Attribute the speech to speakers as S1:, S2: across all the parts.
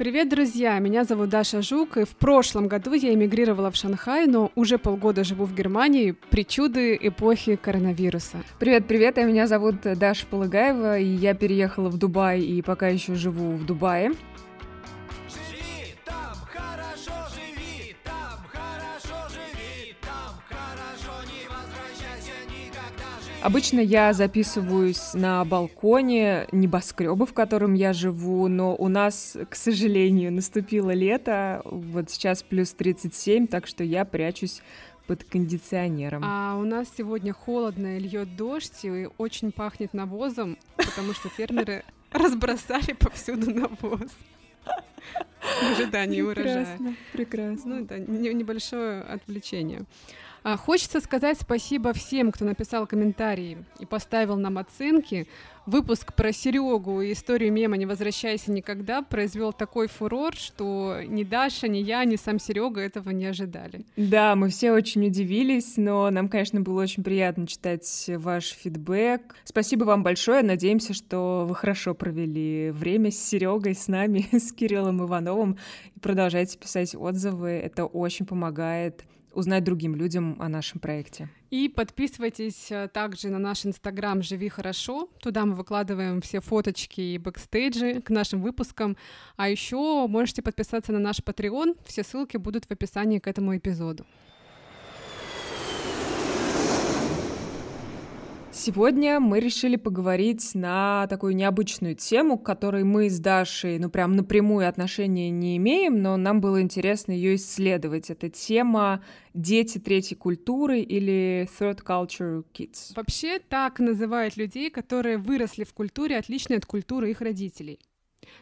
S1: Привет, друзья! Меня зовут Даша Жук, и в прошлом году я эмигрировала в Шанхай, но уже полгода живу в Германии, причуды эпохи коронавируса.
S2: Привет-привет, а меня зовут Даша Полагаева, и я переехала в Дубай и пока еще живу в Дубае. Обычно я записываюсь на балконе небоскреба, в котором я живу, но у нас, к сожалению, наступило лето, вот сейчас плюс 37, так что я прячусь под кондиционером.
S1: А у нас сегодня холодно, льет дождь и очень пахнет навозом, потому что фермеры разбросали повсюду навоз в ожидании урожая.
S2: Прекрасно, прекрасно.
S1: Ну, это небольшое отвлечение. А, хочется сказать спасибо всем, кто написал комментарии и поставил нам оценки. Выпуск про Серегу и историю мема «Не возвращайся никогда» произвел такой фурор, что ни Даша, ни я, ни сам Серега этого не ожидали.
S2: Да, мы все очень удивились, но нам, конечно, было очень приятно читать ваш фидбэк. Спасибо вам большое. Надеемся, что вы хорошо провели время с Серегой, с нами, с Кириллом Ивановым. И продолжайте писать отзывы. Это очень помогает узнать другим людям о нашем проекте.
S1: И подписывайтесь э, также на наш инстаграм «Живи хорошо». Туда мы выкладываем все фоточки и бэкстейджи к нашим выпускам. А еще можете подписаться на наш Patreon. Все ссылки будут в описании к этому эпизоду.
S2: Сегодня мы решили поговорить на такую необычную тему, к которой мы с Дашей, ну, прям напрямую отношения не имеем, но нам было интересно ее исследовать. Это тема дети третьей культуры или third culture kids.
S1: Вообще так называют людей, которые выросли в культуре, отличной от культуры их родителей.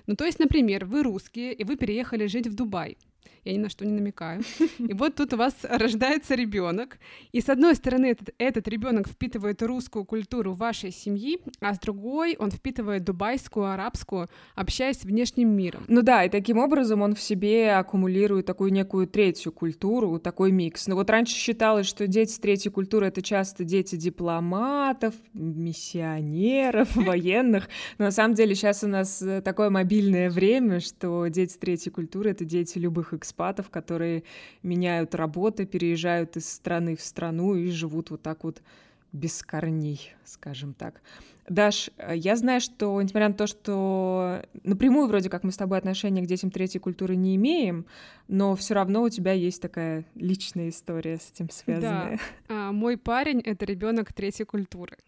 S1: Ну, то есть, например, вы русские, и вы переехали жить в Дубай я ни на что не намекаю. И вот тут у вас рождается ребенок, и с одной стороны этот, этот ребенок впитывает русскую культуру вашей семьи, а с другой он впитывает дубайскую, арабскую, общаясь с внешним миром.
S2: Ну да, и таким образом он в себе аккумулирует такую некую третью культуру, такой микс. Но вот раньше считалось, что дети третьей культуры это часто дети дипломатов, миссионеров, военных. Но на самом деле сейчас у нас э, такое мобильное время, что дети третьей культуры это дети любых экспертов экспатов, которые меняют работы, переезжают из страны в страну и живут вот так вот без корней, скажем так. Даш, я знаю, что, несмотря на то, что напрямую вроде как мы с тобой отношения к детям третьей культуры не имеем, но все равно у тебя есть такая личная история с этим связанная.
S1: Да. А, мой парень — это ребенок третьей культуры.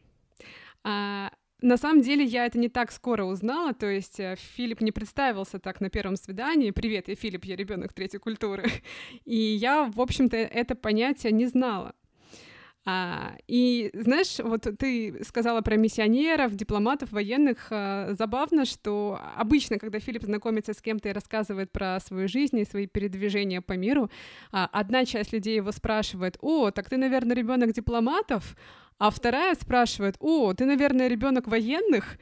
S1: А, на самом деле я это не так скоро узнала, то есть э, Филипп не представился так на первом свидании. Привет, я Филипп, я ребенок третьей культуры. И я, в общем-то, это понятие не знала. А, и знаешь, вот ты сказала про миссионеров, дипломатов, военных. А, забавно, что обычно, когда Филипп знакомится с кем-то и рассказывает про свою жизнь и свои передвижения по миру, а, одна часть людей его спрашивает: "О, так ты, наверное, ребенок дипломатов?" А вторая спрашивает, о, ты, наверное, ребенок военных?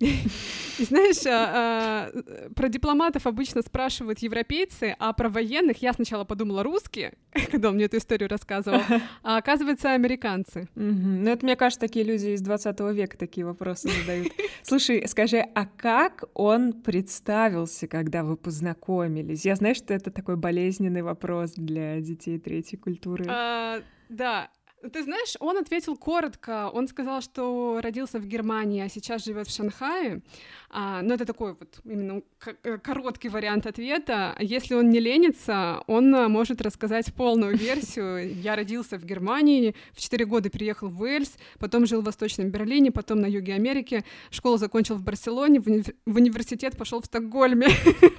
S1: И знаешь, а, а, про дипломатов обычно спрашивают европейцы, а про военных я сначала подумала русские, когда он мне эту историю рассказывал, а оказывается американцы.
S2: Ну это, мне кажется, такие люди из 20 века такие вопросы задают. Слушай, скажи, а как он представился, когда вы познакомились? Я знаю, что это такой болезненный вопрос для детей третьей культуры.
S1: А, да, ты знаешь, он ответил коротко. Он сказал, что родился в Германии, а сейчас живет в Шанхае. А, но это такой вот именно э, короткий вариант ответа. Если он не ленится, он а, может рассказать полную версию. Я родился в Германии, в 4 года переехал в Уэльс, потом жил в Восточном Берлине, потом на юге Америки, школу закончил в Барселоне, в, уни- в университет пошел в Стокгольме.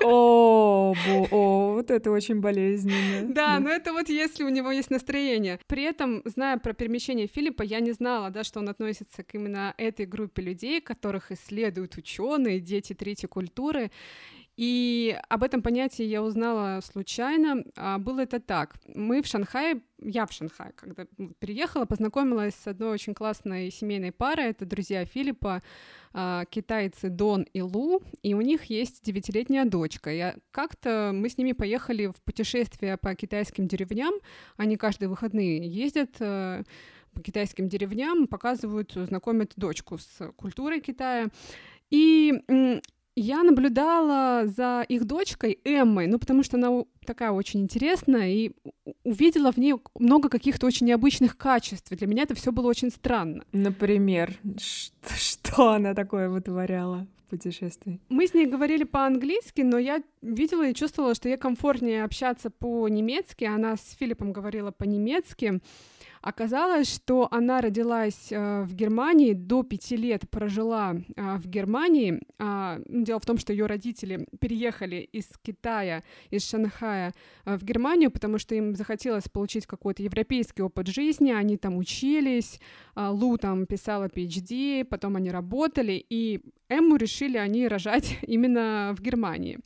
S2: О, о, вот это очень болезненно.
S1: Да, но это вот если у него есть настроение. При этом, зная про перемещение Филиппа, я не знала, да, что он относится к именно этой группе людей, которых исследуют ученые, дети третьей культуры. И об этом понятии я узнала случайно. А было это так. Мы в Шанхае, я в Шанхае, когда переехала, познакомилась с одной очень классной семейной парой. Это друзья Филиппа, а, китайцы Дон и Лу, и у них есть девятилетняя дочка. Я как-то мы с ними поехали в путешествие по китайским деревням. Они каждые выходные ездят э, по китайским деревням, показывают, знакомят дочку с культурой Китая. И Я наблюдала за их дочкой Эммой, ну, потому что она такая очень интересная, и увидела в ней много каких-то очень необычных качеств. для меня это все было очень странно.
S2: Например, что она такое вытворяла? путешествий?
S1: Мы с ней говорили по-английски, но я видела и чувствовала, что ей комфортнее общаться по-немецки. Она с Филиппом говорила по-немецки. Оказалось, что она родилась э, в Германии, до пяти лет прожила э, в Германии. Э, дело в том, что ее родители переехали из Китая, из Шанхая э, в Германию, потому что им захотелось получить какой-то европейский опыт жизни. Они там учились, э, Лу там писала PhD, потом они работали, и Эмму решили они рожать именно в Германии.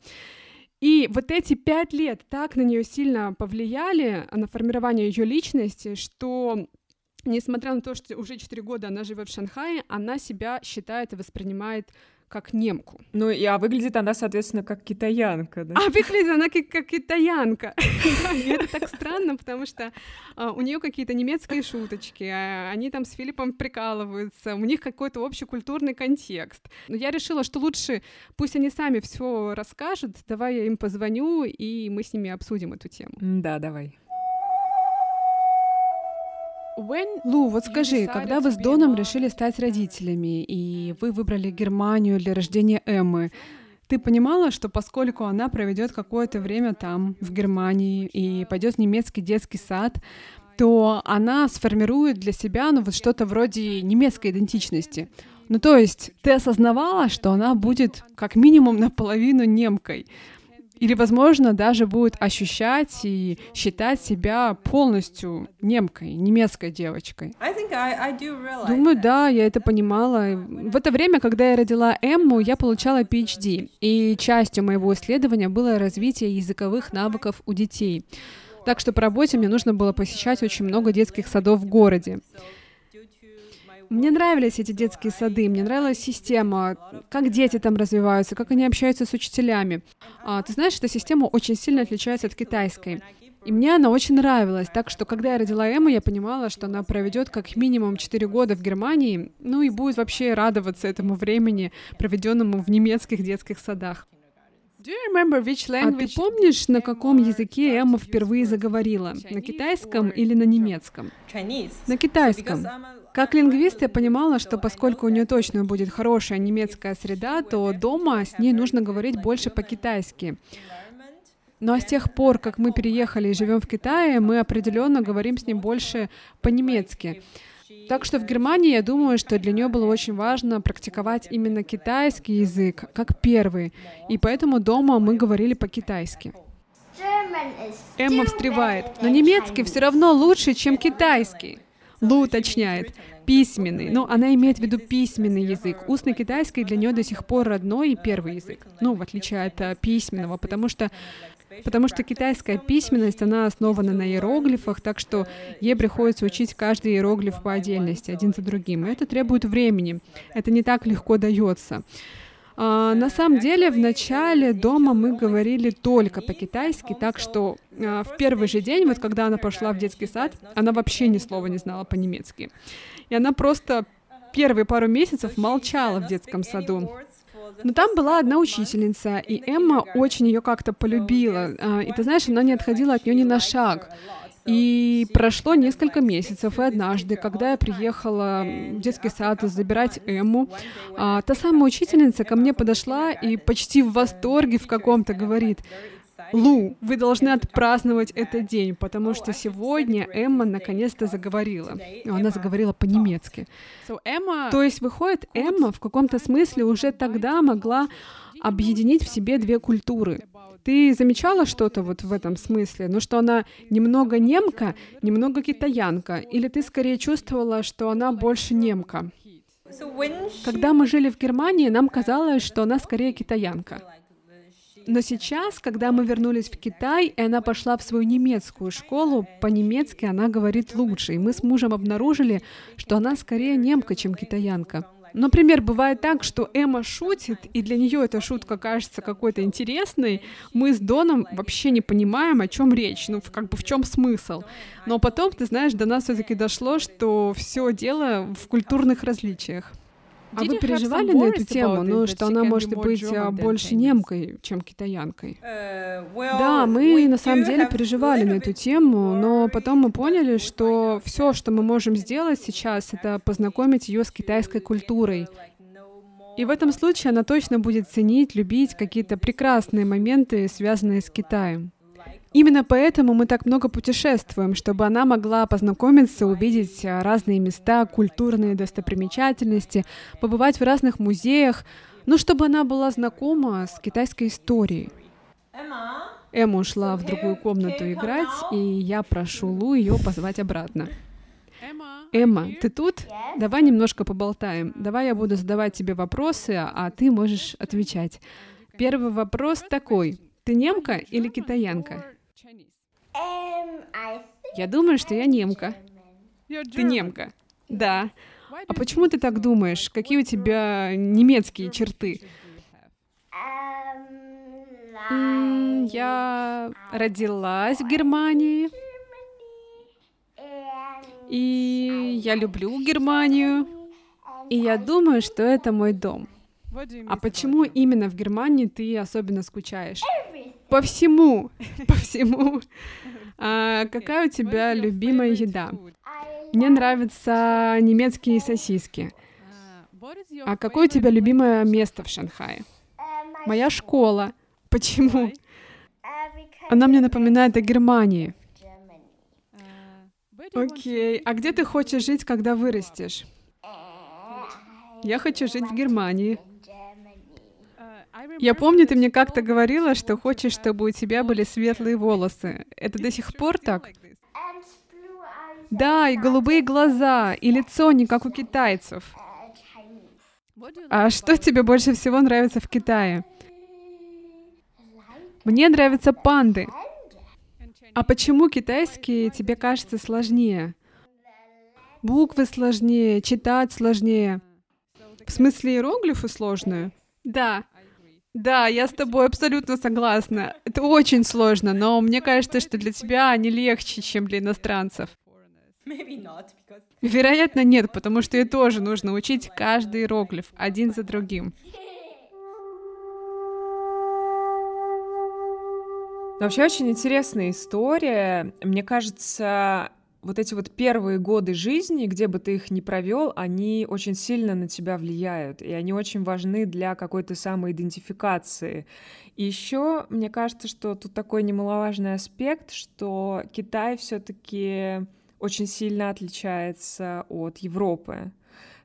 S1: И вот эти пять лет так на нее сильно повлияли, на формирование ее личности, что несмотря на то, что уже четыре года она живет в Шанхае, она себя считает и воспринимает как немку.
S2: Ну, и, а выглядит она, соответственно, как китаянка, да?
S1: А выглядит она как, как китаянка. Это так странно, потому что а, у нее какие-то немецкие шуточки, а, они там с Филиппом прикалываются, у них какой-то общий культурный контекст. Но я решила, что лучше пусть они сами все расскажут, давай я им позвоню, и мы с ними обсудим эту тему.
S2: Да, давай.
S1: Лу, вот скажи, когда вы с Доном решили стать родителями, и вы выбрали Германию для рождения Эммы, ты понимала, что поскольку она проведет какое-то время там, в Германии, и пойдет в немецкий детский сад, то она сформирует для себя ну, вот что-то вроде немецкой идентичности. Ну, то есть ты осознавала, что она будет как минимум наполовину немкой или, возможно, даже будет ощущать и считать себя полностью немкой, немецкой девочкой. Думаю, да, я это понимала. В это время, когда я родила Эмму, я получала PhD, и частью моего исследования было развитие языковых навыков у детей. Так что по работе мне нужно было посещать очень много детских садов в городе. Мне нравились эти детские сады, мне нравилась система, как дети там развиваются, как они общаются с учителями. А, ты знаешь, эта система очень сильно отличается от китайской. И мне она очень нравилась, так что когда я родила Эмму, я понимала, что она проведет как минимум 4 года в Германии, ну и будет вообще радоваться этому времени, проведенному в немецких детских садах. А ты помнишь, на каком языке Эмма впервые заговорила? На китайском или на немецком? На китайском. Как лингвист я понимала, что поскольку у нее точно будет хорошая немецкая среда, то дома с ней нужно говорить больше по-китайски. Ну а с тех пор, как мы переехали и живем в Китае, мы определенно говорим с ней больше по-немецки. Так что в Германии я думаю, что для нее было очень важно практиковать именно китайский язык как первый, и поэтому дома мы говорили по-китайски. Эмма встревает, но немецкий все равно лучше, чем китайский. Лу уточняет, письменный. Ну, она имеет в виду письменный язык. Устный китайский для нее до сих пор родной и первый язык. Ну, в отличие от uh, письменного, потому что Потому что китайская письменность, она основана на иероглифах, так что ей приходится учить каждый иероглиф по отдельности, один за другим. И это требует времени. Это не так легко дается. А, на самом деле, в начале дома мы говорили только по-китайски, так что а, в первый же день, вот когда она пошла в детский сад, она вообще ни слова не знала по-немецки. И она просто первые пару месяцев молчала в детском саду. Но там была одна учительница, и Эмма очень ее как-то полюбила. А, и ты знаешь, она не отходила от нее ни на шаг. И прошло несколько месяцев, и однажды, когда я приехала в детский сад забирать Эмму, а, та самая учительница ко мне подошла и почти в восторге в каком-то говорит, Лу, вы должны отпраздновать этот день, потому что сегодня Эмма наконец-то заговорила. Она заговорила по-немецки. То есть, выходит, Эмма в каком-то смысле уже тогда могла объединить в себе две культуры. Ты замечала что-то вот в этом смысле? Ну, что она немного немка, немного китаянка? Или ты скорее чувствовала, что она больше немка? Когда мы жили в Германии, нам казалось, что она скорее китаянка. Но сейчас, когда мы вернулись в Китай, и она пошла в свою немецкую школу, по-немецки она говорит лучше. И мы с мужем обнаружили, что она скорее немка, чем китаянка. Например, бывает так, что Эмма шутит, и для нее эта шутка кажется какой-то интересной. Мы с Доном вообще не понимаем, о чем речь, ну, как бы в чем смысл. Но потом, ты знаешь, до нас все-таки дошло, что все дело в культурных различиях. А вы переживали на эту тему, ну, что она может быть а, больше немкой, чем китаянкой? Uh, да, мы на самом деле переживали на эту тему, но потом мы поняли, что все, что мы можем сделать сейчас, это познакомить ее с китайской культурой. И в этом случае она точно будет ценить, любить какие-то прекрасные моменты, связанные с Китаем. Именно поэтому мы так много путешествуем, чтобы она могла познакомиться, увидеть а, разные места, культурные достопримечательности, побывать в разных музеях, ну, чтобы она была знакома с китайской историей. Эмма ушла в другую комнату играть, и я прошу Лу ее позвать обратно. Эмма, ты тут? Давай немножко поболтаем. Давай я буду задавать тебе вопросы, а ты можешь отвечать. Первый вопрос такой. Ты немка или китаянка? Я думаю, что я немка. Ты немка. Да. А почему ты так думаешь? Какие у тебя немецкие черты? Я родилась в Германии. И я люблю Германию. И я думаю, что это мой дом. А почему именно в Германии ты особенно скучаешь? По всему, по всему. А какая у тебя любимая еда? Мне нравятся немецкие сосиски. А какое у тебя любимое место в Шанхае? Моя школа. Почему? Она мне напоминает о Германии. Окей. А где ты хочешь жить, когда вырастешь? Я хочу жить в Германии. Я помню, ты мне как-то говорила, что хочешь, чтобы у тебя были светлые волосы. Это до сих пор так? Да, и голубые глаза, и лицо не как у китайцев. А что тебе больше всего нравится в Китае? Мне нравятся панды. А почему китайский тебе кажется сложнее? Буквы сложнее, читать сложнее. В смысле иероглифы сложные? Да, да, я с тобой абсолютно согласна. Это очень сложно, но мне кажется, что для тебя они легче, чем для иностранцев. Вероятно, нет, потому что и тоже нужно учить каждый иероглиф один за другим.
S2: Вообще очень интересная история. Мне кажется, вот эти вот первые годы жизни, где бы ты их ни провел, они очень сильно на тебя влияют, и они очень важны для какой-то самоидентификации. И еще мне кажется, что тут такой немаловажный аспект, что Китай все-таки очень сильно отличается от Европы.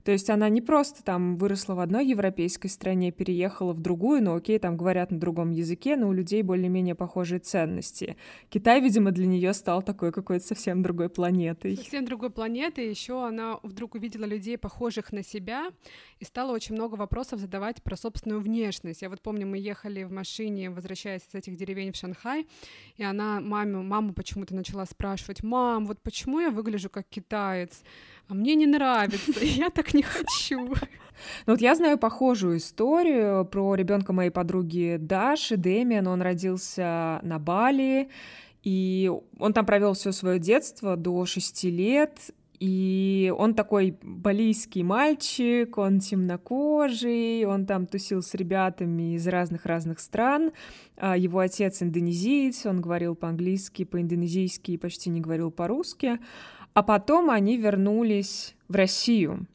S2: То есть она не просто там выросла в одной европейской стране, переехала в другую, но окей, там говорят на другом языке, но у людей более-менее похожие ценности. Китай, видимо, для нее стал такой какой-то совсем другой планетой.
S1: Совсем другой планетой. Еще она вдруг увидела людей, похожих на себя, и стала очень много вопросов задавать про собственную внешность. Я вот помню, мы ехали в машине, возвращаясь из этих деревень в Шанхай, и она маму, маму почему-то начала спрашивать, «Мам, вот почему я выгляжу как китаец?» А мне не нравится, я так не хочу.
S2: Ну вот я знаю похожую историю про ребенка моей подруги Даши, Дэмиан. Он родился на Бали, и он там провел все свое детство до шести лет. И он такой балийский мальчик, он темнокожий, он там тусил с ребятами из разных-разных стран. А его отец индонезиец, он говорил по-английски, по-индонезийски и почти не говорил по-русски. А потом они вернулись в Россию.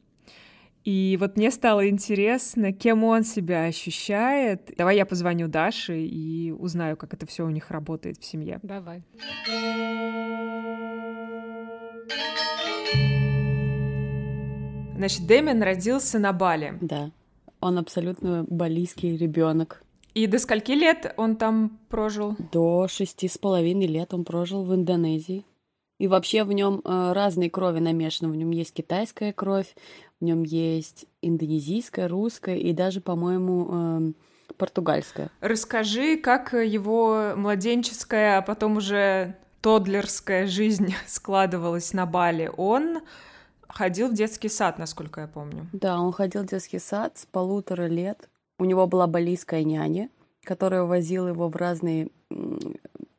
S2: И вот мне стало интересно, кем он себя ощущает. Давай я позвоню Даше и узнаю, как это все у них работает в семье.
S1: Давай.
S2: Значит, Дэмин родился на Бали.
S3: Да, он абсолютно балийский ребенок.
S2: И до скольки лет он там прожил?
S3: До шести с половиной лет он прожил в Индонезии. И вообще в нем э, разные крови намешаны. В нем есть китайская кровь, в нем есть индонезийская, русская и даже, по-моему, э, португальская.
S2: Расскажи, как его младенческая, а потом уже тодлерская жизнь складывалась на Бали. Он ходил в детский сад, насколько я помню.
S3: Да, он ходил в детский сад с полутора лет. У него была балийская няня, которая возила его в разные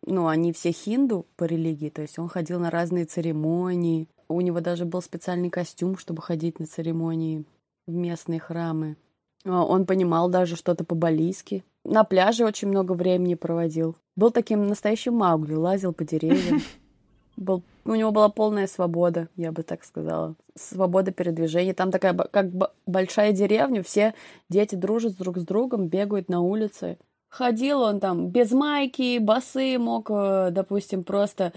S3: ну, они все хинду по религии, то есть он ходил на разные церемонии. У него даже был специальный костюм, чтобы ходить на церемонии. в местные храмы. А, он понимал даже что-то по-балийски. На пляже очень много времени проводил. Был таким настоящим Маугли, лазил по деревьям. Был, у него была полная свобода, я бы так сказала. Свобода передвижения. Там такая как большая деревня, все дети дружат друг с другом, бегают на улице. Ходил он там без майки, басы мог, э, допустим, просто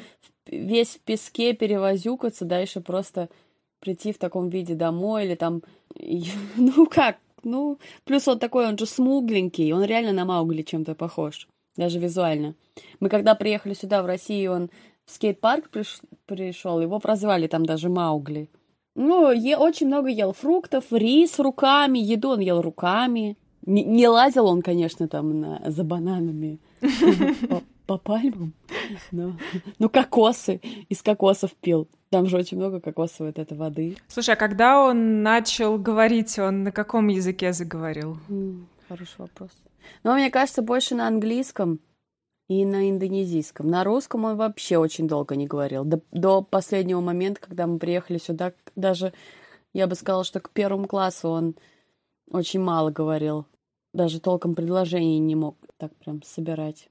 S3: весь в песке перевозюкаться, дальше просто прийти в таком виде домой или там... Ну как? Ну, плюс он такой, он же смугленький, он реально на Маугли чем-то похож, даже визуально. Мы когда приехали сюда, в Россию, он в скейт-парк приш... пришел, его прозвали там даже Маугли. Ну, е... очень много ел фруктов, рис руками, еду он ел руками. Не, не лазил он, конечно, там на, за бананами по, по пальмам, но, но кокосы из кокосов пил. Там же очень много кокосовой вот этой воды.
S2: Слушай, а когда он начал говорить, он на каком языке заговорил?
S3: хороший вопрос. Ну, мне кажется, больше на английском и на индонезийском. На русском он вообще очень долго не говорил. До, до последнего момента, когда мы приехали сюда, даже я бы сказала, что к первому классу он очень мало говорил даже толком предложений не мог так прям собирать.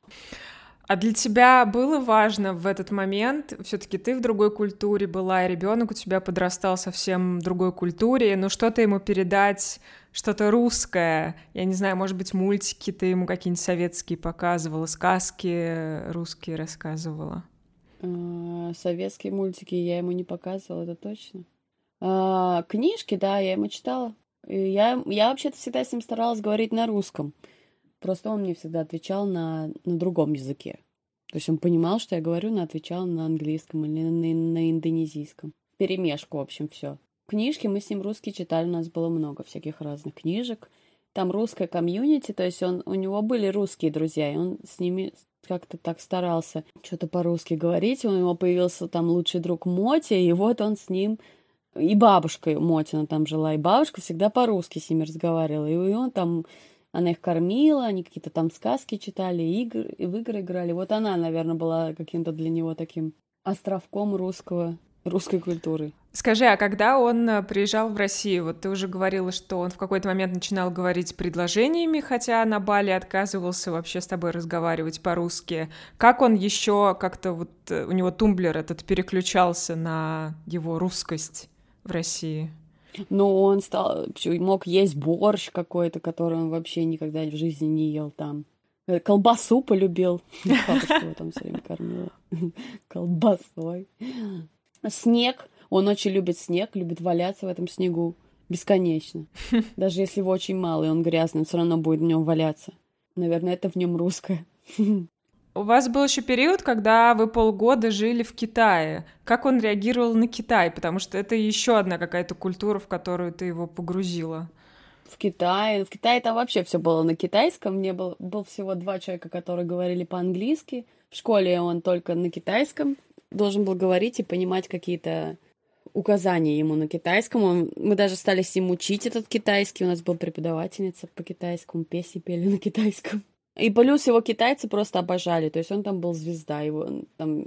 S2: А для тебя было важно в этот момент, все-таки ты в другой культуре была, и ребенок у тебя подрастал совсем в другой культуре, ну что-то ему передать, что-то русское, я не знаю, может быть, мультики ты ему какие-нибудь советские показывала, сказки русские рассказывала?
S3: А, советские мультики я ему не показывала, это точно. А, книжки, да, я ему читала. Я, я вообще-то всегда с ним старалась говорить на русском. Просто он мне всегда отвечал на, на другом языке. То есть он понимал, что я говорю, но отвечал на английском или на, на индонезийском. Перемешку, в общем, все. Книжки мы с ним русские читали, у нас было много всяких разных книжек. Там русская комьюнити, то есть он, у него были русские друзья, и он с ними как-то так старался что-то по-русски говорить. У него появился там лучший друг Моти, и вот он с ним и бабушка Мотина там жила, и бабушка всегда по-русски с ними разговаривала. И он там, она их кормила, они какие-то там сказки читали, игры, в игры играли. Вот она, наверное, была каким-то для него таким островком русского, русской культуры.
S2: Скажи, а когда он э, приезжал в Россию, вот ты уже говорила, что он в какой-то момент начинал говорить предложениями, хотя на Бали отказывался вообще с тобой разговаривать по-русски. Как он еще как-то вот э, у него тумблер этот переключался на его русскость? В России?
S3: Ну, он стал, мог есть борщ какой-то, который он вообще никогда в жизни не ел там. Э, колбасу полюбил. Папочка его там все время кормила. Колбасой. Снег. Он очень любит снег, любит валяться в этом снегу. Бесконечно. Даже если его очень мало, и он грязный, он все равно будет в нем валяться. Наверное, это в нем русское.
S2: У вас был еще период, когда вы полгода жили в Китае. Как он реагировал на Китай? Потому что это еще одна какая-то культура, в которую ты его погрузила.
S3: В Китае. В Китае там вообще все было на китайском. Мне был, был всего два человека, которые говорили по-английски. В школе он только на китайском должен был говорить и понимать какие-то указания ему на китайском. Он, мы даже стали с ним учить этот китайский. У нас была преподавательница по китайскому, песни пели на китайском. И плюс его китайцы просто обожали. То есть он там был звезда, его там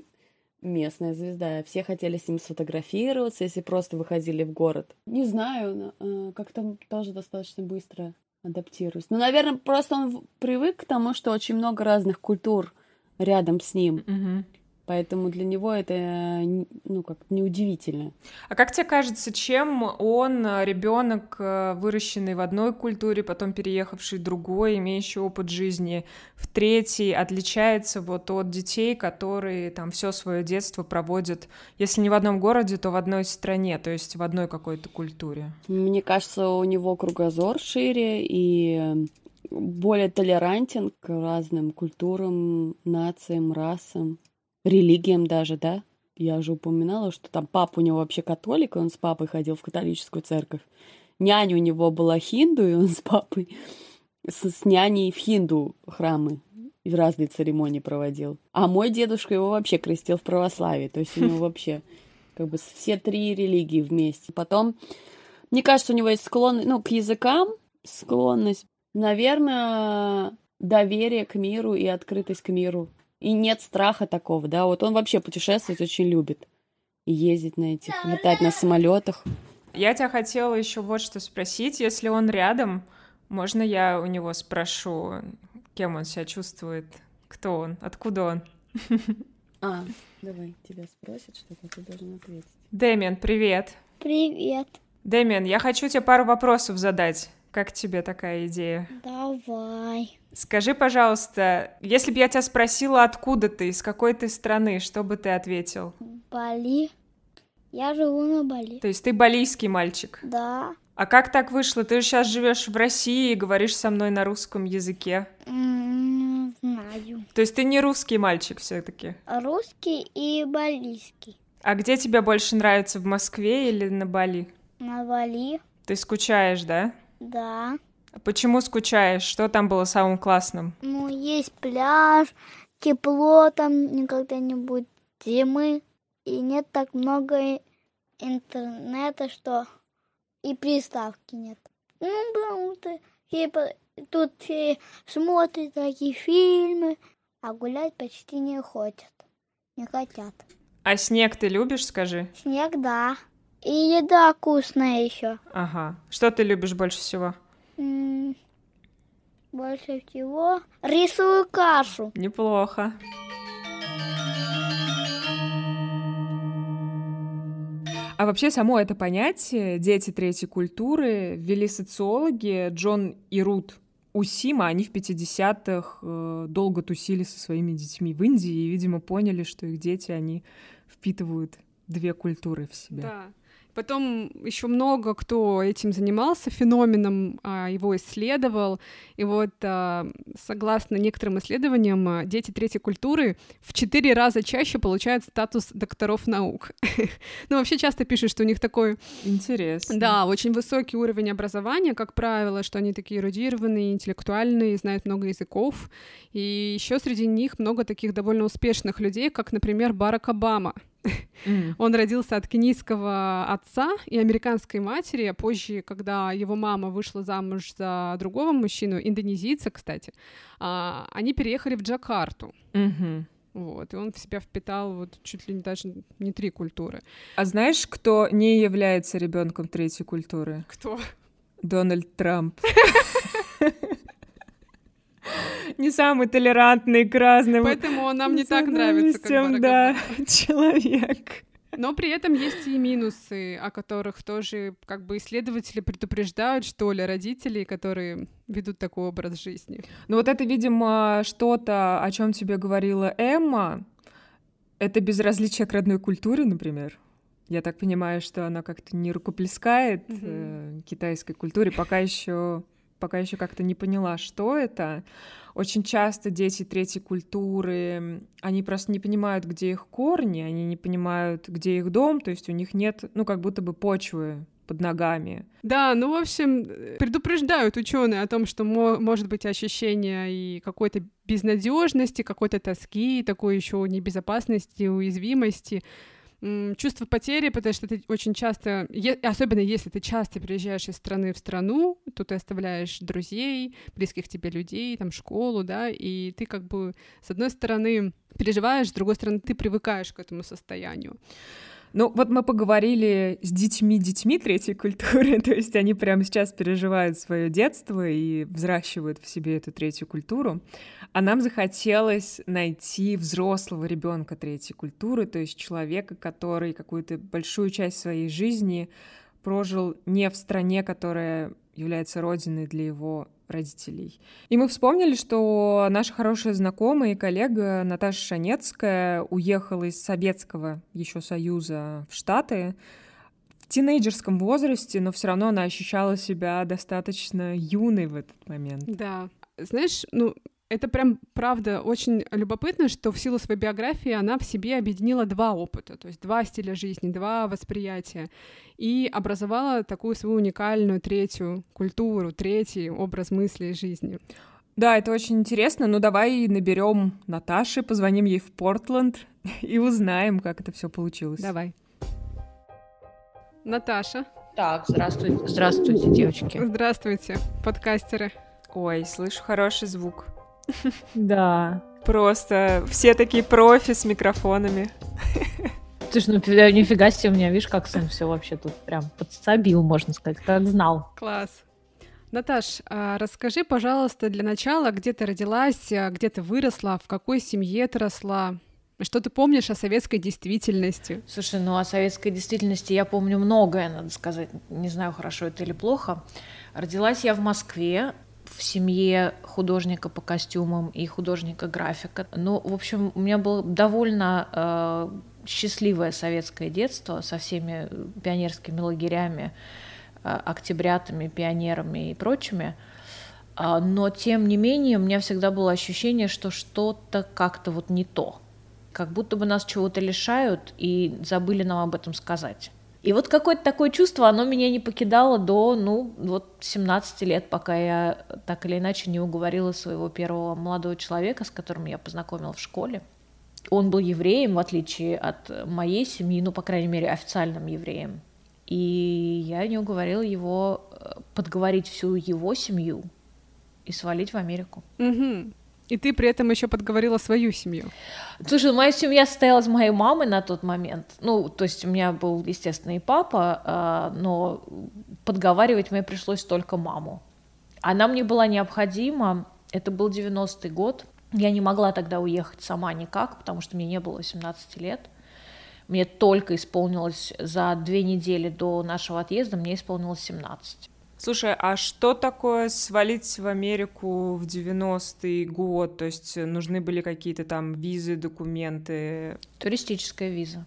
S3: местная звезда. Все хотели с ним сфотографироваться, если просто выходили в город. Не знаю, э, как там тоже достаточно быстро адаптируюсь. Ну, наверное, просто он привык к тому, что очень много разных культур рядом с ним.
S2: Mm-hmm.
S3: Поэтому для него это, ну, как неудивительно.
S2: А как тебе кажется, чем он, ребенок, э, выращенный в одной культуре, потом переехавший в другой, имеющий опыт жизни в третьей, отличается вот от детей, которые там все свое детство проводят, если не в одном городе, то в одной стране, то есть в одной какой-то культуре?
S3: Мне кажется, у него кругозор шире и более толерантен к разным культурам, нациям, расам религиям даже, да? Я уже упоминала, что там папа у него вообще католик, и он с папой ходил в католическую церковь. Няня у него была хинду, и он с папой с, с няней в хинду храмы и в разные церемонии проводил. А мой дедушка его вообще крестил в православии. То есть у него вообще как бы все три религии вместе. Потом, мне кажется, у него есть склонность, ну, к языкам склонность. Наверное, доверие к миру и открытость к миру и нет страха такого, да, вот он вообще путешествовать очень любит. И ездить на этих, летать на самолетах.
S2: Я тебя хотела еще вот что спросить. Если он рядом, можно я у него спрошу, кем он себя чувствует? Кто он? Откуда он?
S3: А, давай, тебя спросят что-то, ты должен ответить.
S2: Дэмиан, привет.
S4: Привет.
S2: Дэмиан, я хочу тебе пару вопросов задать. Как тебе такая идея?
S4: Давай.
S2: Скажи, пожалуйста, если бы я тебя спросила, откуда ты, из какой ты страны, что бы ты ответил?
S4: Бали. Я живу на Бали.
S2: То есть ты балийский мальчик.
S4: Да.
S2: А как так вышло? Ты же сейчас живешь в России и говоришь со мной на русском языке.
S4: Не знаю.
S2: То есть ты не русский мальчик все-таки.
S4: Русский и балийский.
S2: А где тебе больше нравится, в Москве или на Бали?
S4: На Бали.
S2: Ты скучаешь, да?
S4: Да.
S2: Почему скучаешь? Что там было самым классным?
S4: Ну, есть пляж, тепло там никогда не будет зимы. И нет так много интернета, что и приставки нет. Ну, потому что по- тут все смотрят такие фильмы, а гулять почти не хотят. Не хотят.
S2: А снег ты любишь, скажи?
S4: Снег, да. И еда вкусная еще.
S2: Ага. Что ты любишь больше всего?
S4: Больше всего рисовую кашу.
S2: Неплохо. А вообще само это понятие «дети третьей культуры» ввели социологи Джон и Рут Усима. Они в 50-х э, долго тусили со своими детьми в Индии и, видимо, поняли, что их дети, они впитывают две культуры в себя.
S1: Да. Потом еще много кто этим занимался, феноменом а, его исследовал. И вот, а, согласно некоторым исследованиям, а, дети третьей культуры в четыре раза чаще получают статус докторов наук. Ну, вообще часто пишут, что у них такой
S2: Интересно.
S1: Да, очень высокий уровень образования, как правило, что они такие эрудированные, интеллектуальные, знают много языков. И еще среди них много таких довольно успешных людей, как, например, Барак Обама.
S2: М.
S1: Он родился от кенийского отца и американской матери, а позже, когда его мама вышла замуж за другого мужчину, индонезийца, кстати, а, они переехали в Джакарту.
S2: Мгм.
S1: Вот, и он в себя впитал вот чуть ли не даже не три культуры.
S2: А знаешь, кто не является ребенком третьей культуры?
S1: Кто?
S2: Дональд Трамп. Не самый толерантный к разным
S1: Поэтому он нам не так нравится, как Барак
S2: да, человек.
S1: Но при этом есть и минусы, о которых тоже как бы исследователи предупреждают, что ли, родителей, которые ведут такой образ жизни.
S2: Ну вот это, видимо, что-то, о чем тебе говорила Эмма. Это безразличие к родной культуре, например. Я так понимаю, что она как-то не рукоплескает
S1: Мгм.
S2: э, китайской культуре, пока еще пока еще как-то не поняла, что это. Очень часто дети третьей культуры, они просто не понимают, где их корни, они не понимают, где их дом, то есть у них нет, ну, как будто бы почвы под ногами.
S1: Да, ну, в общем, э, предупреждают ученые о том, что мо- может быть ощущение и какой-то безнадежности, какой-то тоски, такой еще небезопасности, уязвимости, чувство потери, потому что ты очень часто, особенно если ты часто переезжаешь из страны в страну, то ты оставляешь друзей, близких тебе людей, там, школу, да, и ты как бы, с одной стороны, переживаешь, с другой стороны, ты привыкаешь к этому состоянию.
S2: Ну, вот мы поговорили с детьми-детьми третьей культуры, то есть они прямо сейчас переживают свое детство и взращивают в себе эту третью культуру. А нам захотелось найти взрослого ребенка третьей культуры, то есть человека, который какую-то большую часть своей жизни прожил не в стране, которая является родиной для его родителей. И мы вспомнили, что наша хорошая знакомая и коллега Наташа Шанецкая уехала из Советского еще Союза в Штаты в тинейджерском возрасте, но все равно она ощущала себя достаточно юной в этот момент.
S1: Да. Знаешь, ну, это прям, правда, очень любопытно, что в силу своей биографии она в себе объединила два опыта, то есть два стиля жизни, два восприятия, и образовала такую свою уникальную третью культуру, третий образ мысли и жизни.
S2: Да, это очень интересно. Ну, давай наберем Наташи, позвоним ей в Портленд и узнаем, как это все получилось.
S1: Давай. Наташа,
S3: Так, здравствуйте, здравствуйте, девочки.
S1: здравствуйте, подкастеры.
S2: Ой, слышу хороший звук.
S5: Да.
S2: Просто все такие профи с микрофонами.
S5: Слушай, ну нифига себе, у меня, видишь, как сын все вообще тут прям подсобил, можно сказать, как знал.
S1: Класс. Наташ, а расскажи, пожалуйста, для начала, где ты родилась, а, где ты выросла, в какой семье ты росла? Что ты помнишь о советской действительности?
S5: Слушай, ну о советской действительности я помню многое, надо сказать. Не знаю, хорошо это или плохо. Родилась я в Москве, в семье художника по костюмам и художника-графика. Ну, в общем, у меня было довольно э, счастливое советское детство со всеми пионерскими лагерями, э, октябрятами, пионерами и прочими. А, но, тем не менее, у меня всегда было ощущение, что что-то как-то вот не то. Как будто бы нас чего-то лишают и забыли нам об этом сказать. И вот какое-то такое чувство, оно меня не покидало до, ну, вот 17 лет, пока я так или иначе не уговорила своего первого молодого человека, с которым я познакомила в школе. Он был евреем, в отличие от моей семьи, ну, по крайней мере, официальным евреем. И я не уговорила его э, подговорить всю его семью и свалить в Америку.
S1: Угу. И ты при этом еще подговорила свою семью.
S5: Слушай, моя семья состояла из моей мамы на тот момент. Ну, то есть у меня был, естественно, и папа, а, но подговаривать мне пришлось только маму. Она мне была необходима. Это был 90-й год. Я не могла тогда уехать сама никак, потому что мне не было 18 лет. Мне только исполнилось за две недели до нашего отъезда, мне исполнилось 17.
S2: Слушай, а что такое свалить в Америку в 90-й год? То есть нужны были какие-то там визы, документы?
S5: Туристическая виза.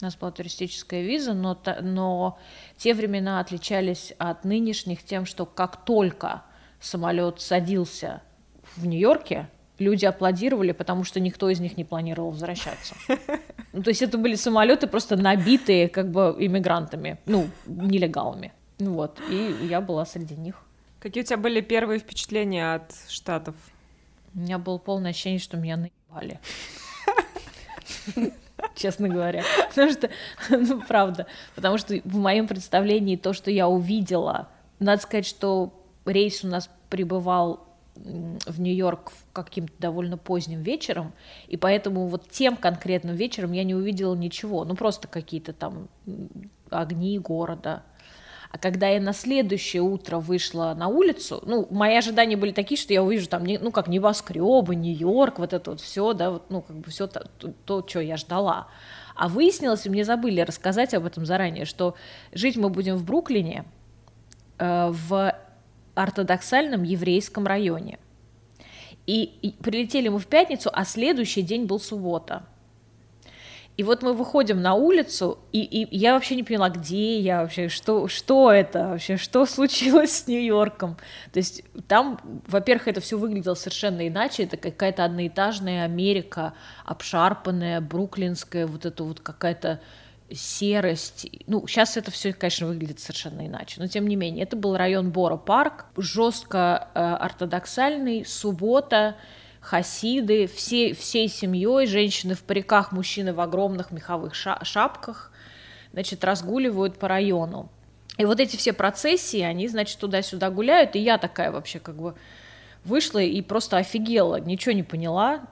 S5: У нас была туристическая виза, но, но те времена отличались от нынешних тем, что как только самолет садился в Нью-Йорке, люди аплодировали, потому что никто из них не планировал возвращаться. Ну, то есть это были самолеты просто набитые как бы иммигрантами, ну, нелегалами. Ну вот, и я была среди них.
S2: Какие у тебя были первые впечатления от Штатов?
S5: У меня было полное ощущение, что меня наебали. Честно говоря. Потому что, ну, правда, потому что в моем представлении то, что я увидела, надо сказать, что рейс у нас прибывал в Нью-Йорк каким-то довольно поздним вечером, и поэтому вот тем конкретным вечером я не увидела ничего, ну просто какие-то там огни города, а когда я на следующее утро вышла на улицу, ну, мои ожидания были такие, что я увижу там, ну, как небоскребы, Нью-Йорк, вот это вот все, да, вот, ну, как бы все то, то, то, что я ждала. А выяснилось, и мне забыли рассказать об этом заранее, что жить мы будем в Бруклине, э, в ортодоксальном еврейском районе. И, и прилетели мы в пятницу, а следующий день был суббота. И вот мы выходим на улицу, и, и я вообще не поняла, где я вообще, что, что это вообще, что случилось с Нью-Йорком. То есть там, во-первых, это все выглядело совершенно иначе, это какая-то одноэтажная Америка, обшарпанная, бруклинская, вот это вот какая-то серость. Ну, сейчас это все, конечно, выглядит совершенно иначе, но тем не менее, это был район Бора-парк, жестко э, ортодоксальный, суббота, хасиды, все, всей семьей, женщины в париках, мужчины в огромных меховых шапках, значит, разгуливают по району. И вот эти все процессии, они, значит, туда-сюда гуляют, и я такая вообще как бы вышла и просто офигела, ничего не поняла,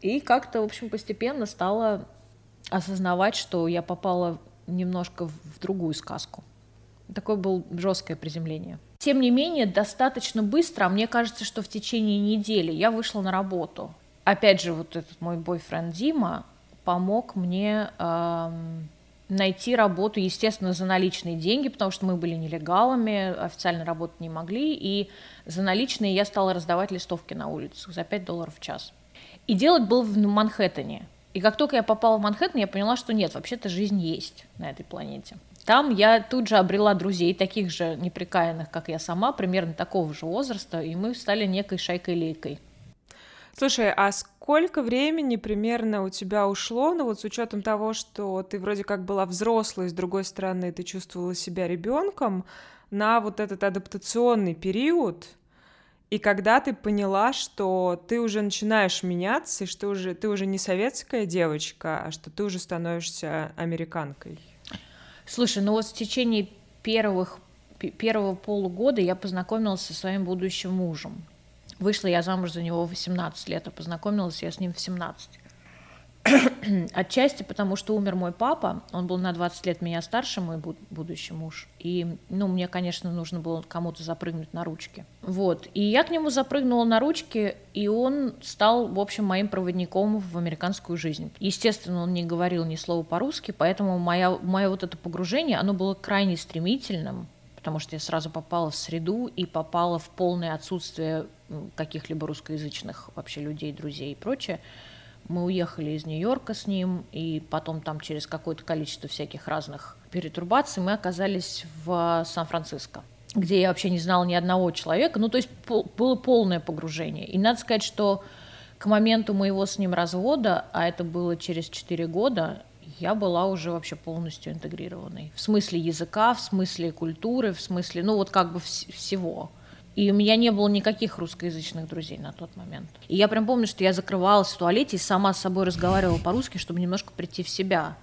S5: и как-то, в общем, постепенно стала осознавать, что я попала немножко в другую сказку. Такое было жесткое приземление. Тем не менее, достаточно быстро, а мне кажется, что в течение недели я вышла на работу. Опять же, вот этот мой бойфренд Дима помог мне эм, найти работу, естественно, за наличные деньги, потому что мы были нелегалами, официально работать не могли, и за наличные я стала раздавать листовки на улицах за 5 долларов в час. И делать был в Манхэттене. И как только я попала в Манхэттен, я поняла, что нет, вообще-то жизнь есть на этой планете. Там я тут же обрела друзей, таких же неприкаянных, как я сама, примерно такого же возраста, и мы стали некой шайкой-лейкой.
S2: Слушай, а сколько времени примерно у тебя ушло, ну вот с учетом того, что ты вроде как была взрослой, с другой стороны, ты чувствовала себя ребенком, на вот этот адаптационный период, и когда ты поняла, что ты уже начинаешь меняться, и что уже, ты уже не советская девочка, а что ты уже становишься американкой?
S5: Слушай, ну вот в течение первых, первого полугода я познакомилась со своим будущим мужем. Вышла я замуж за него в 18 лет, а познакомилась я с ним в 17. Отчасти потому, что умер мой папа, он был на 20 лет меня старше, мой будущий муж, и, ну, мне, конечно, нужно было кому-то запрыгнуть на ручки. Вот, и я к нему запрыгнула на ручки, и он стал, в общем, моим проводником в американскую жизнь. Естественно, он не говорил ни слова по-русски, поэтому моя, мое вот это погружение, оно было крайне стремительным, потому что я сразу попала в среду и попала в полное отсутствие каких-либо русскоязычных вообще людей, друзей и прочее. Мы уехали из Нью-Йорка с ним, и потом там через какое-то количество всяких разных перетурбаций мы оказались в Сан-Франциско где я вообще не знала ни одного человека. Ну, то есть пол, было полное погружение. И надо сказать, что к моменту моего с ним развода, а это было через 4 года, я была уже вообще полностью интегрированной. В смысле языка, в смысле культуры, в смысле, ну вот как бы вс- всего. И у меня не было никаких русскоязычных друзей на тот момент. И я прям помню, что я закрывалась в туалете и сама с собой разговаривала по-русски, чтобы немножко прийти в себя.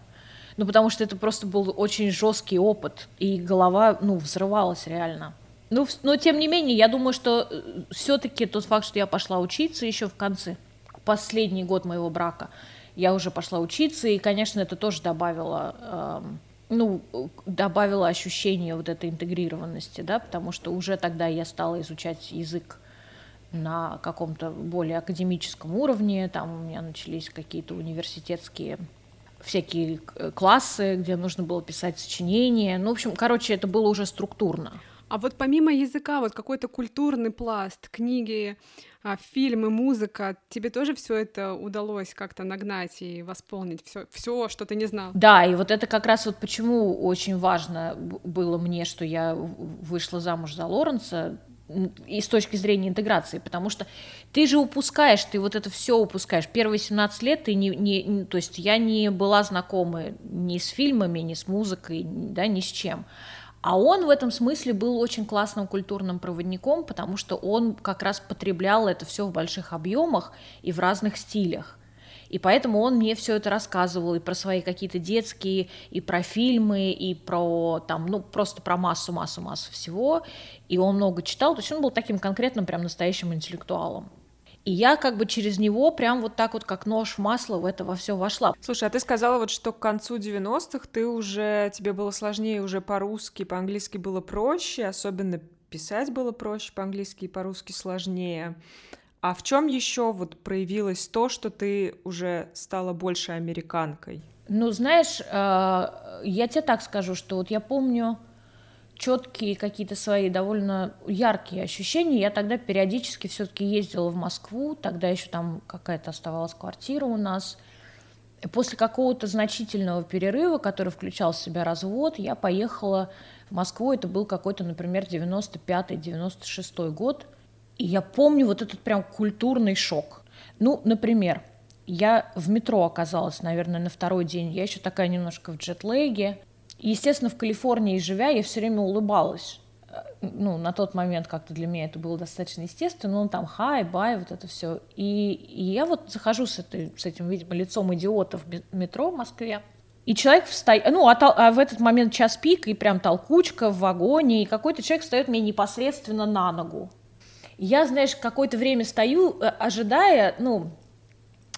S5: Ну, потому что это просто был очень жесткий опыт, и голова, ну, взрывалась реально. Ну, но тем не менее, я думаю, что э, все-таки тот факт, что я пошла учиться еще в конце, последний год моего брака, я уже пошла учиться, и, конечно, это тоже добавило эм, ну, добавила ощущение вот этой интегрированности, да, потому что уже тогда я стала изучать язык на каком-то более академическом уровне, там у меня начались какие-то университетские всякие классы, где нужно было писать сочинения, ну, в общем, короче, это было уже структурно.
S1: А вот помимо языка, вот какой-то культурный пласт, книги, а, фильмы, музыка, тебе тоже все это удалось как-то нагнать и восполнить все, все, что ты не знал?
S5: Да, и вот это как раз вот почему очень важно было мне, что я вышла замуж за Лоренса, и с точки зрения интеграции, потому что ты же упускаешь, ты вот это все упускаешь. Первые 17 лет ты не, не, то есть я не была знакома ни с фильмами, ни с музыкой, да, ни с чем. А он в этом смысле был очень классным культурным проводником, потому что он как раз потреблял это все в больших объемах и в разных стилях. И поэтому он мне все это рассказывал и про свои какие-то детские, и про фильмы, и про там, ну, просто про массу, массу, массу всего. И он много читал, то есть он был таким конкретным, прям настоящим интеллектуалом. И я как бы через него прям вот так вот, как нож в масло, в это во все вошла.
S2: Слушай, а ты сказала вот, что к концу 90-х ты уже, тебе было сложнее уже по-русски, по-английски было проще, особенно писать было проще, по-английски и по-русски сложнее. А в чем еще вот проявилось то, что ты уже стала больше американкой?
S5: Ну, знаешь, э, я тебе так скажу, что вот я помню, четкие какие-то свои довольно яркие ощущения. Я тогда периодически все-таки ездила в Москву, тогда еще там какая-то оставалась квартира у нас. И после какого-то значительного перерыва, который включал в себя развод, я поехала в Москву. Это был какой-то, например, 95-96 год. И я помню вот этот прям культурный шок. Ну, например, я в метро оказалась, наверное, на второй день. Я еще такая немножко в джетлеге. Естественно, в Калифорнии живя, я все время улыбалась. Э, ну, на тот момент как-то для меня это было достаточно естественно, ну, там, хай, бай, вот это все. И, и я вот захожу с, этой, с этим, видимо, лицом идиота в метро в Москве, и человек встает, ну, а, а в этот момент час пик, и прям толкучка в вагоне, и какой-то человек встает мне непосредственно на ногу. Я, знаешь, какое-то время стою, э, ожидая, ну,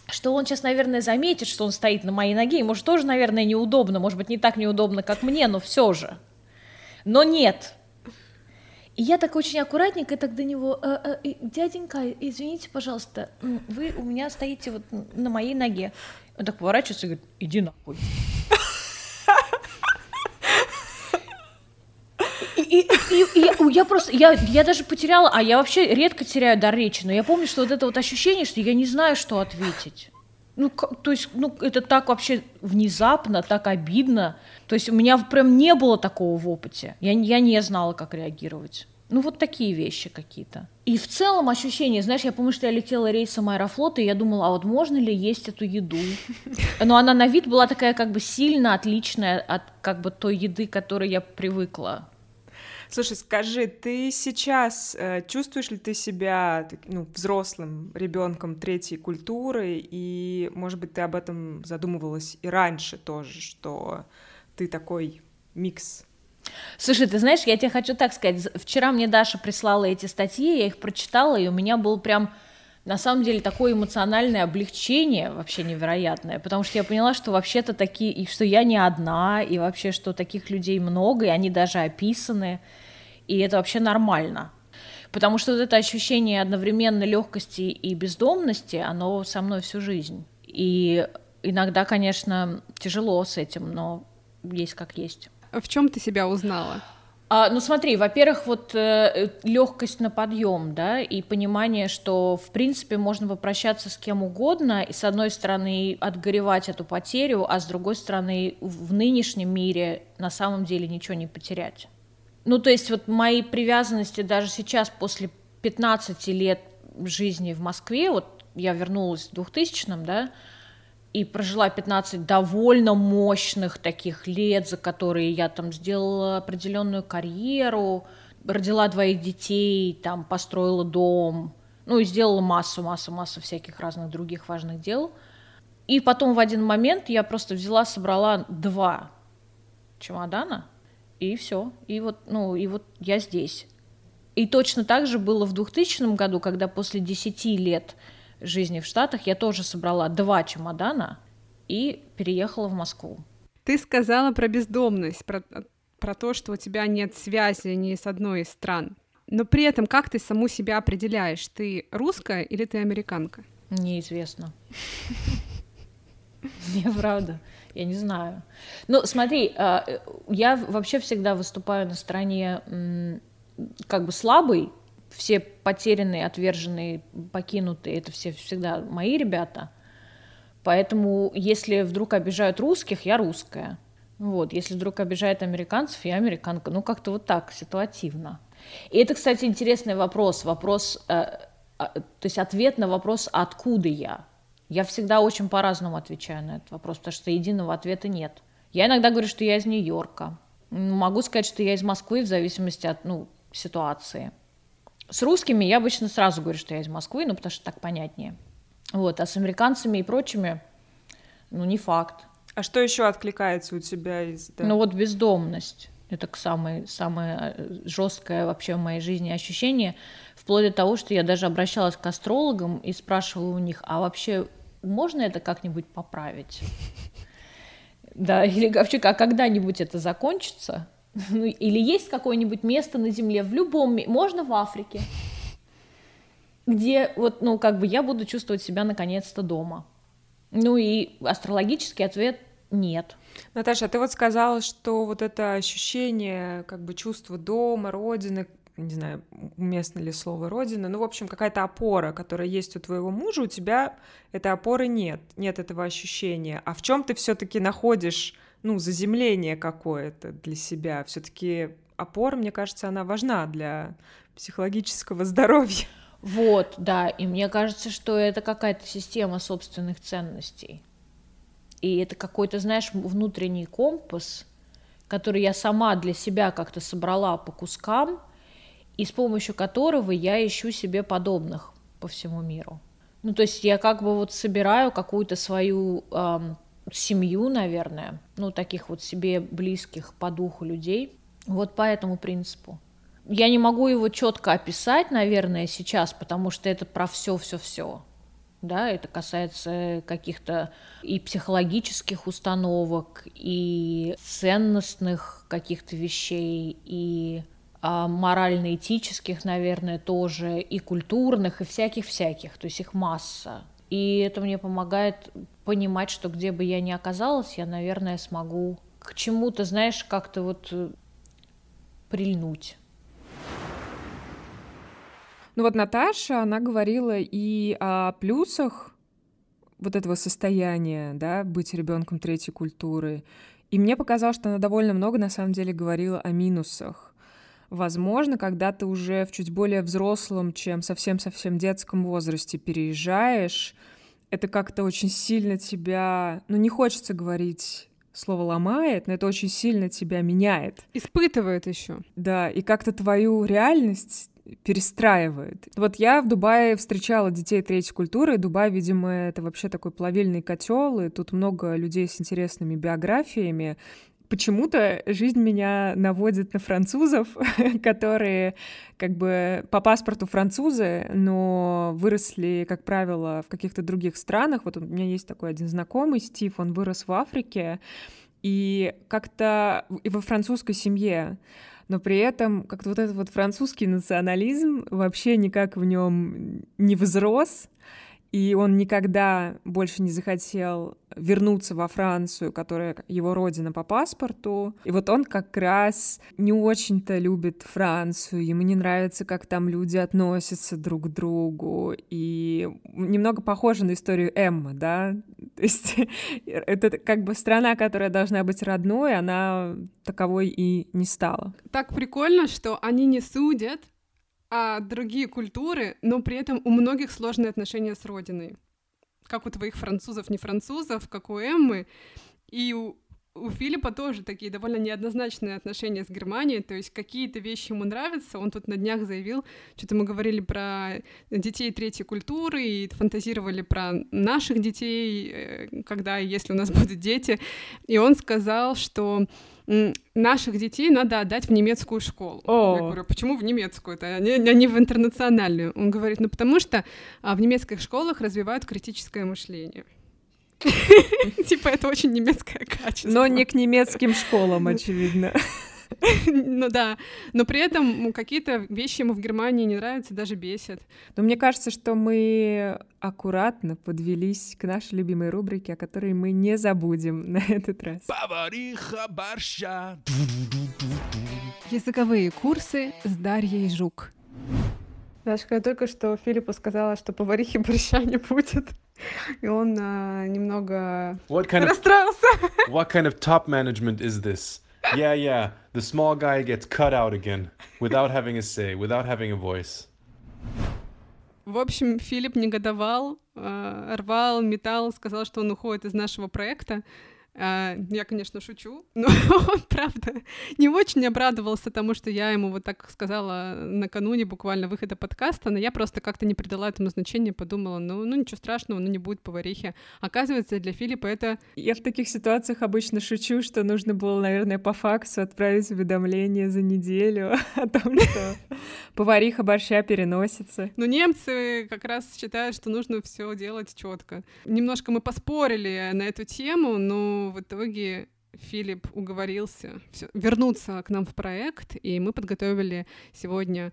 S5: что он сейчас, наверное, заметит, что он стоит на моей ноге, и, может, тоже, наверное, неудобно, может быть, не так неудобно, как мне, но все же. Но нет. И я так очень аккуратненько так до него, э, э, дяденька, извините, пожалуйста, вы у меня стоите вот на моей ноге. Он так поворачивается и говорит, иди нахуй. И, и, и, и я просто, я, я даже потеряла, а я вообще редко теряю дар речи, но я помню, что вот это вот ощущение, что я не знаю, что ответить. Ну, то есть, ну, это так вообще внезапно, так обидно. То есть у меня прям не было такого в опыте. Я, я не знала, как реагировать. Ну, вот такие вещи какие-то. И в целом ощущение, знаешь, я помню, что я летела рейсом Аэрофлота, и я думала, а вот можно ли есть эту еду? Но она на вид была такая как бы сильно отличная от как бы той еды, к которой я привыкла.
S2: Слушай, скажи, ты сейчас э, чувствуешь ли ты себя ну, взрослым ребенком третьей культуры, и, может быть, ты об этом задумывалась и раньше тоже, что ты такой микс
S5: Слушай, ты знаешь, я тебе хочу так сказать. Вчера мне Даша прислала эти статьи, я их прочитала, и у меня был прям на самом деле такое эмоциональное облегчение вообще невероятное, потому что я поняла, что вообще-то такие, и что я не одна, и вообще, что таких людей много, и они даже описаны, и это вообще нормально. Потому что вот это ощущение одновременно легкости и бездомности, оно со мной всю жизнь. И иногда, конечно, тяжело с этим, но есть как есть.
S1: В чем ты себя узнала?
S5: А, ну смотри, во-первых, вот э, легкость на подъем, да, и понимание, что в принципе можно попрощаться с кем угодно, и с одной стороны отгоревать эту потерю, а с другой стороны в нынешнем мире на самом деле ничего не потерять. Ну то есть вот мои привязанности даже сейчас после 15 лет жизни в Москве, вот я вернулась в 2000-м, да, и прожила 15 довольно мощных таких лет, за которые я там сделала определенную карьеру, родила двоих детей, там построила дом, ну и сделала массу, массу, массу всяких разных других важных дел. И потом в один момент я просто взяла, собрала два чемодана, и все. И вот, ну, и вот я здесь. И точно так же было в 2000 году, когда после 10 лет жизни в Штатах я тоже собрала два чемодана и переехала в Москву.
S1: Ты сказала про бездомность, про, про то, что у тебя нет связи ни с одной из стран. Но при этом как ты саму себя определяешь? Ты русская или ты американка?
S5: Неизвестно. Неправда. Я не знаю. Ну, смотри, а, я вообще всегда выступаю на стороне как бы слабой, все потерянные, отверженные, покинутые, это все всегда мои ребята. Поэтому, если вдруг обижают русских, я русская. Вот, если вдруг обижают американцев, я американка. Ну, как-то вот так, ситуативно. И это, кстати, интересный вопрос. Вопрос, э, э, то есть ответ на вопрос, откуда я. Я всегда очень по-разному отвечаю на этот вопрос, потому что единого ответа нет. Я иногда говорю, что я из Нью-Йорка. Могу сказать, что я из Москвы, в зависимости от ну, ситуации. С русскими я обычно сразу говорю, что я из Москвы, ну, потому что так понятнее. Вот, а с американцами и прочими, ну, не факт.
S2: А что еще откликается у тебя из...
S5: Да? Ну, вот бездомность. Это самое, самое э, жесткое вообще в моей жизни ощущение, вплоть до того, что я даже обращалась к астрологам и спрашивала у них, а вообще можно это как-нибудь поправить? Да, или вообще, а когда-нибудь это закончится? Ну, или есть какое-нибудь место на Земле, в любом, можно в Африке, где вот, ну, как бы я буду чувствовать себя наконец-то дома. Ну и астрологический ответ нет.
S2: Наташа, а ты вот сказала, что вот это ощущение, как бы чувство дома, родины, не знаю, уместно ли слово родина, ну, в общем, какая-то опора, которая есть у твоего мужа, у тебя этой опоры нет, нет этого ощущения. А в чем ты все-таки находишь ну, заземление какое-то для себя. Все-таки опора, мне кажется, она важна для психологического здоровья.
S5: Вот, да, и мне кажется, что это какая-то система собственных ценностей. И это какой-то, знаешь, внутренний компас, который я сама для себя как-то собрала по кускам, и с помощью которого я ищу себе подобных по всему миру. Ну, то есть я как бы вот собираю какую-то свою эм, семью, наверное, ну, таких вот себе близких по духу людей, вот по этому принципу. Я не могу его четко описать, наверное, сейчас, потому что это про все-все-все. Да, это касается каких-то и психологических установок, и ценностных каких-то вещей, и а, морально-этических, наверное, тоже, и культурных, и всяких-всяких. То есть их масса. И это мне помогает понимать, что где бы я ни оказалась, я, наверное, смогу к чему-то, знаешь, как-то вот э, прильнуть.
S2: Ну вот Наташа, она говорила и о плюсах вот этого состояния, да, быть ребенком третьей культуры. И мне показалось, что она довольно много на самом деле говорила о минусах. Возможно, когда ты уже в чуть более взрослом, чем совсем-совсем детском возрасте переезжаешь, это как-то очень сильно тебя... Ну, не хочется говорить слово ломает, но это очень сильно тебя меняет.
S1: Испытывает еще.
S2: Да, и как-то твою реальность перестраивает. Вот я в Дубае встречала детей третьей культуры, и Дубай, видимо, это вообще такой плавильный котел, и тут много людей с интересными биографиями, почему-то жизнь меня наводит на французов, которые как бы по паспорту французы, но выросли, как правило, в каких-то других странах. Вот у меня есть такой один знакомый, Стив, он вырос в Африке, и как-то и во французской семье но при этом как-то вот этот вот французский национализм вообще никак в нем не возрос, и он никогда больше не захотел вернуться во Францию, которая его родина по паспорту. И вот он как раз не очень-то любит Францию, ему не нравится, как там люди относятся друг к другу, и немного похоже на историю Эммы, да, то есть это как бы страна, которая должна быть родной, она таковой и не стала.
S1: Так прикольно, что они не судят, а другие культуры, но при этом у многих сложные отношения с родиной. Как у твоих французов, не французов, как у Эммы. И у, у Филиппа тоже такие довольно неоднозначные отношения с Германией, то есть какие-то вещи ему нравятся, он тут на днях заявил, что-то мы говорили про детей третьей культуры и фантазировали про наших детей, э, когда и если у нас будут дети, и он сказал, что наших детей надо отдать в немецкую школу.
S2: О.
S1: Я говорю, почему в немецкую-то, а не, а не в интернациональную? Он говорит, ну потому что а, в немецких школах развивают критическое мышление. Типа это очень немецкое качество.
S2: Но не к немецким школам, очевидно.
S1: Ну да, но при этом какие-то вещи ему в Германии не нравятся, даже бесят.
S2: Но мне кажется, что мы аккуратно подвелись к нашей любимой рубрике, о которой мы не забудем на этот раз.
S6: Повариха борща.
S1: Языковые курсы с Дарьей Жук. Дашка, я только что Филиппу сказала, что поварихи борща не будет. И он а, немного
S6: What kind of
S1: расстроился.
S6: what kind of top management is this? Yeah, yeah. The small guy gets cut out again without having a say, without having a voice.
S1: В общем, Филипп негодовал, э, рвал, металл, сказал, что он уходит из нашего проекта. Э, я, конечно, шучу, но он, правда, не очень обрадовался тому, что я ему вот так сказала накануне буквально выхода подкаста, но я просто как-то не придала этому значения, подумала, ну, ну ничего страшного, ну не будет поварихи. Оказывается, для Филиппа это...
S2: Я в таких ситуациях обычно шучу, что нужно было, наверное, по факсу отправить уведомление за неделю о том, что повариха борща переносится.
S1: Но немцы как раз считают, что нужно все делать четко. Немножко мы поспорили на эту тему, но в итоге Филипп уговорился вернуться к нам в проект, и мы подготовили сегодня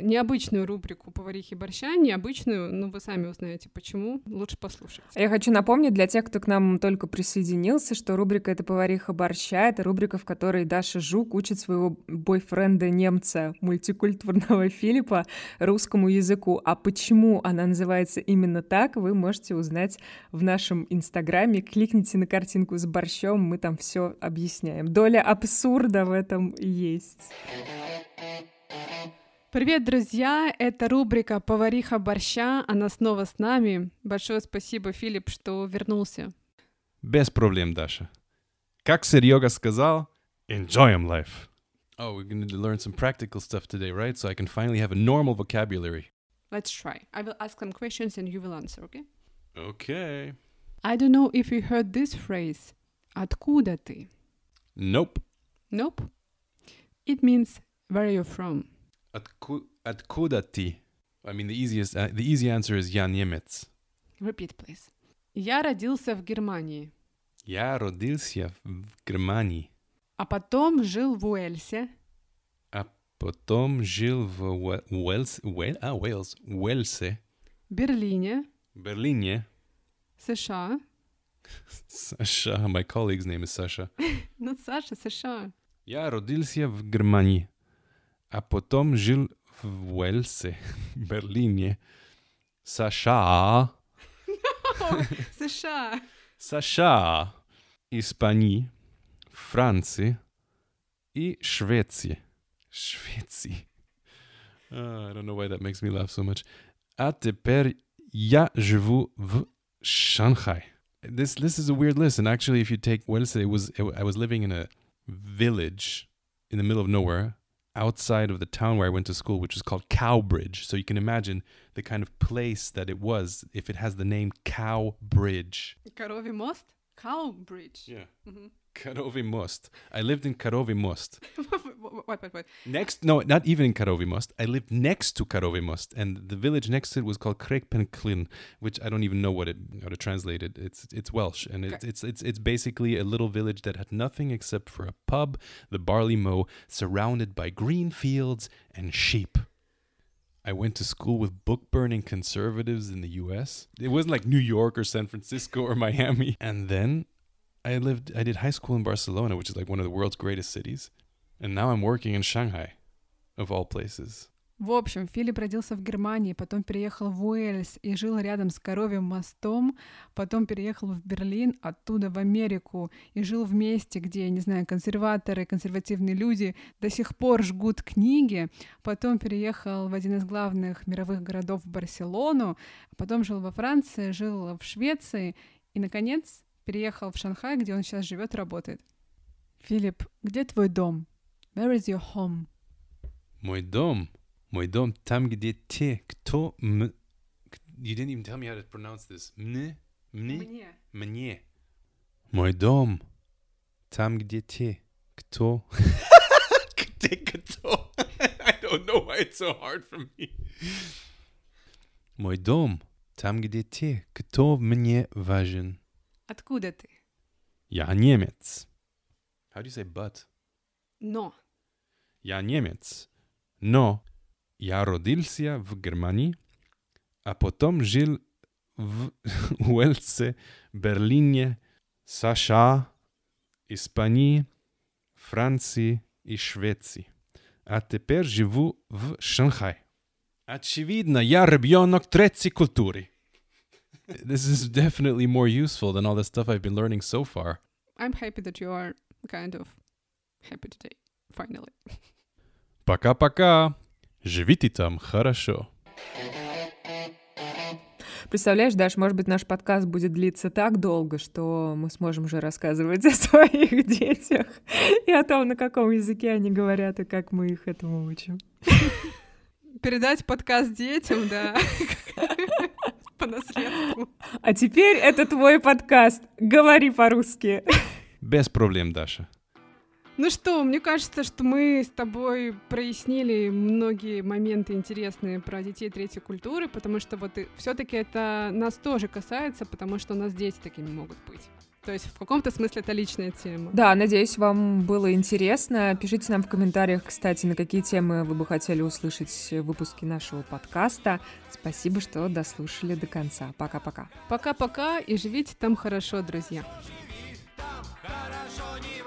S1: необычную рубрику «Поварихи борща», необычную, ну вы сами узнаете почему, лучше послушать.
S2: Я хочу напомнить для тех, кто к нам только присоединился, что рубрика «Это повариха борща» — это рубрика, в которой Даша Жук учит своего бойфренда-немца, мультикультурного Филиппа, русскому языку. А почему она называется именно так, вы можете узнать в нашем инстаграме. Кликните на картинку с борщом, мы там все объясняем. Доля абсурда в этом есть.
S1: Привет, друзья! Это рубрика «Повариха борща», она снова с нами. Большое спасибо, Филипп, что вернулся.
S6: Без проблем, Даша. Как Серега сказал, enjoy life. Oh, we're going to learn some practical stuff today, right? So I can finally have a normal vocabulary.
S1: Let's try. I will ask some questions and you will answer, okay?
S6: Okay.
S1: I don't know if you heard this phrase. Откуда ты?
S6: Nope.
S1: Nope. It means where are you from?
S6: Отку- откуда ты? I mean, the easiest, uh, the easy answer is я немец.
S1: Repeat, please. Я родился в Германии,
S6: Я родился в Германии,
S1: а потом жил в Уэльсе,
S6: а потом жил в Уэ- Уэльс, Уэль, а, Уэльс, Уэльсе,
S1: Берлине,
S6: Берлине.
S1: США.
S6: Саша, my colleague's name is Sasha.
S1: Ну, Саша, США.
S6: Я родился в Германии, а потом жил в Уэльсе, Берлине. Саша,
S1: США.
S6: Саша, Испании, Франции и Швеции. Швеции. Ah, I don't know why that makes me laugh so much. А теперь я живу в Шанхай. This this is a weird list, and actually, if you take Uelse, it was I was living in a village in the middle of nowhere, outside of the town where I went to school, which is called Cowbridge. So you can imagine the kind of place that it was if it has the name Cowbridge.
S1: Коровий мост? Cowbridge.
S6: Yeah.
S1: Мгм.
S6: Karove Most. I lived in Karove Most.
S1: What, what, what?
S6: Next, no, not even in Karove Most. I lived next to Karove Most, and the village next to it was called Krekpenklin, which I don't even know what it how to translate it. It's it's Welsh, and it's
S1: Okay.
S6: it's it's it's basically a little village that had nothing except for a pub, the barley mow, surrounded by green fields and sheep. I went to school with book burning conservatives in the US. It wasn't like New York or San Francisco or Miami. And then I lived I did high school in Barcelona, which is like one of the world's greatest cities. And now I'm working in Shanghai, of all places.
S1: В общем, Филипп родился в Германии, потом переехал в Уэльс и жил рядом с Коровьим мостом, потом переехал в Берлин, оттуда в Америку и жил в месте, где, не знаю, консерваторы, консервативные люди до сих пор жгут книги, потом переехал в один из главных мировых городов в Барселону, потом жил во Франции, жил в Швеции и, наконец, переехал в Шанхай, где он сейчас живет и работает. Филипп, где твой дом? Where is your home?
S6: Мой дом, мой дом там, где те, кто м... You didn't even tell me how to pronounce this. Мне, мне,
S1: Мне.
S6: мне. Мой дом там, где те, кто... Где кто? I don't know why it's so hard for me. Мой дом там, где те, кто мне важен.
S1: Откуда ты?
S6: Я немец. How do you say but?
S1: Но.
S6: Я немец, но я родился в Германии, а потом жил в Уэльсе, Берлине, США, Испании, Франции и Швеции. А теперь живу в Шанхае. Очевидно, я ребенок третьей культуры. This is definitely more useful than all the stuff I've been learning so far.
S1: I'm happy that you are kind of happy today, finally.
S6: Пока-пока. Живите там хорошо.
S2: Представляешь, Даш, может быть, наш подкаст будет длиться так долго, что мы сможем уже рассказывать о своих детях и о том, на каком языке они говорят и как мы их этому учим.
S1: Передать подкаст детям, да, по наследству.
S2: А теперь это твой подкаст. Говори по-русски.
S6: Без проблем, Даша.
S1: Ну что, мне кажется, что мы с тобой прояснили многие моменты интересные про детей третьей культуры, потому что вот все-таки это нас тоже касается, потому что у нас дети такими могут быть. То есть в каком-то смысле это личная тема.
S2: Да, надеюсь, вам было интересно. Пишите нам в комментариях, кстати, на какие темы вы бы хотели услышать выпуски нашего подкаста. Спасибо, что дослушали до конца. Пока-пока.
S1: Пока-пока и живите там хорошо, друзья. Живи там хорошо, не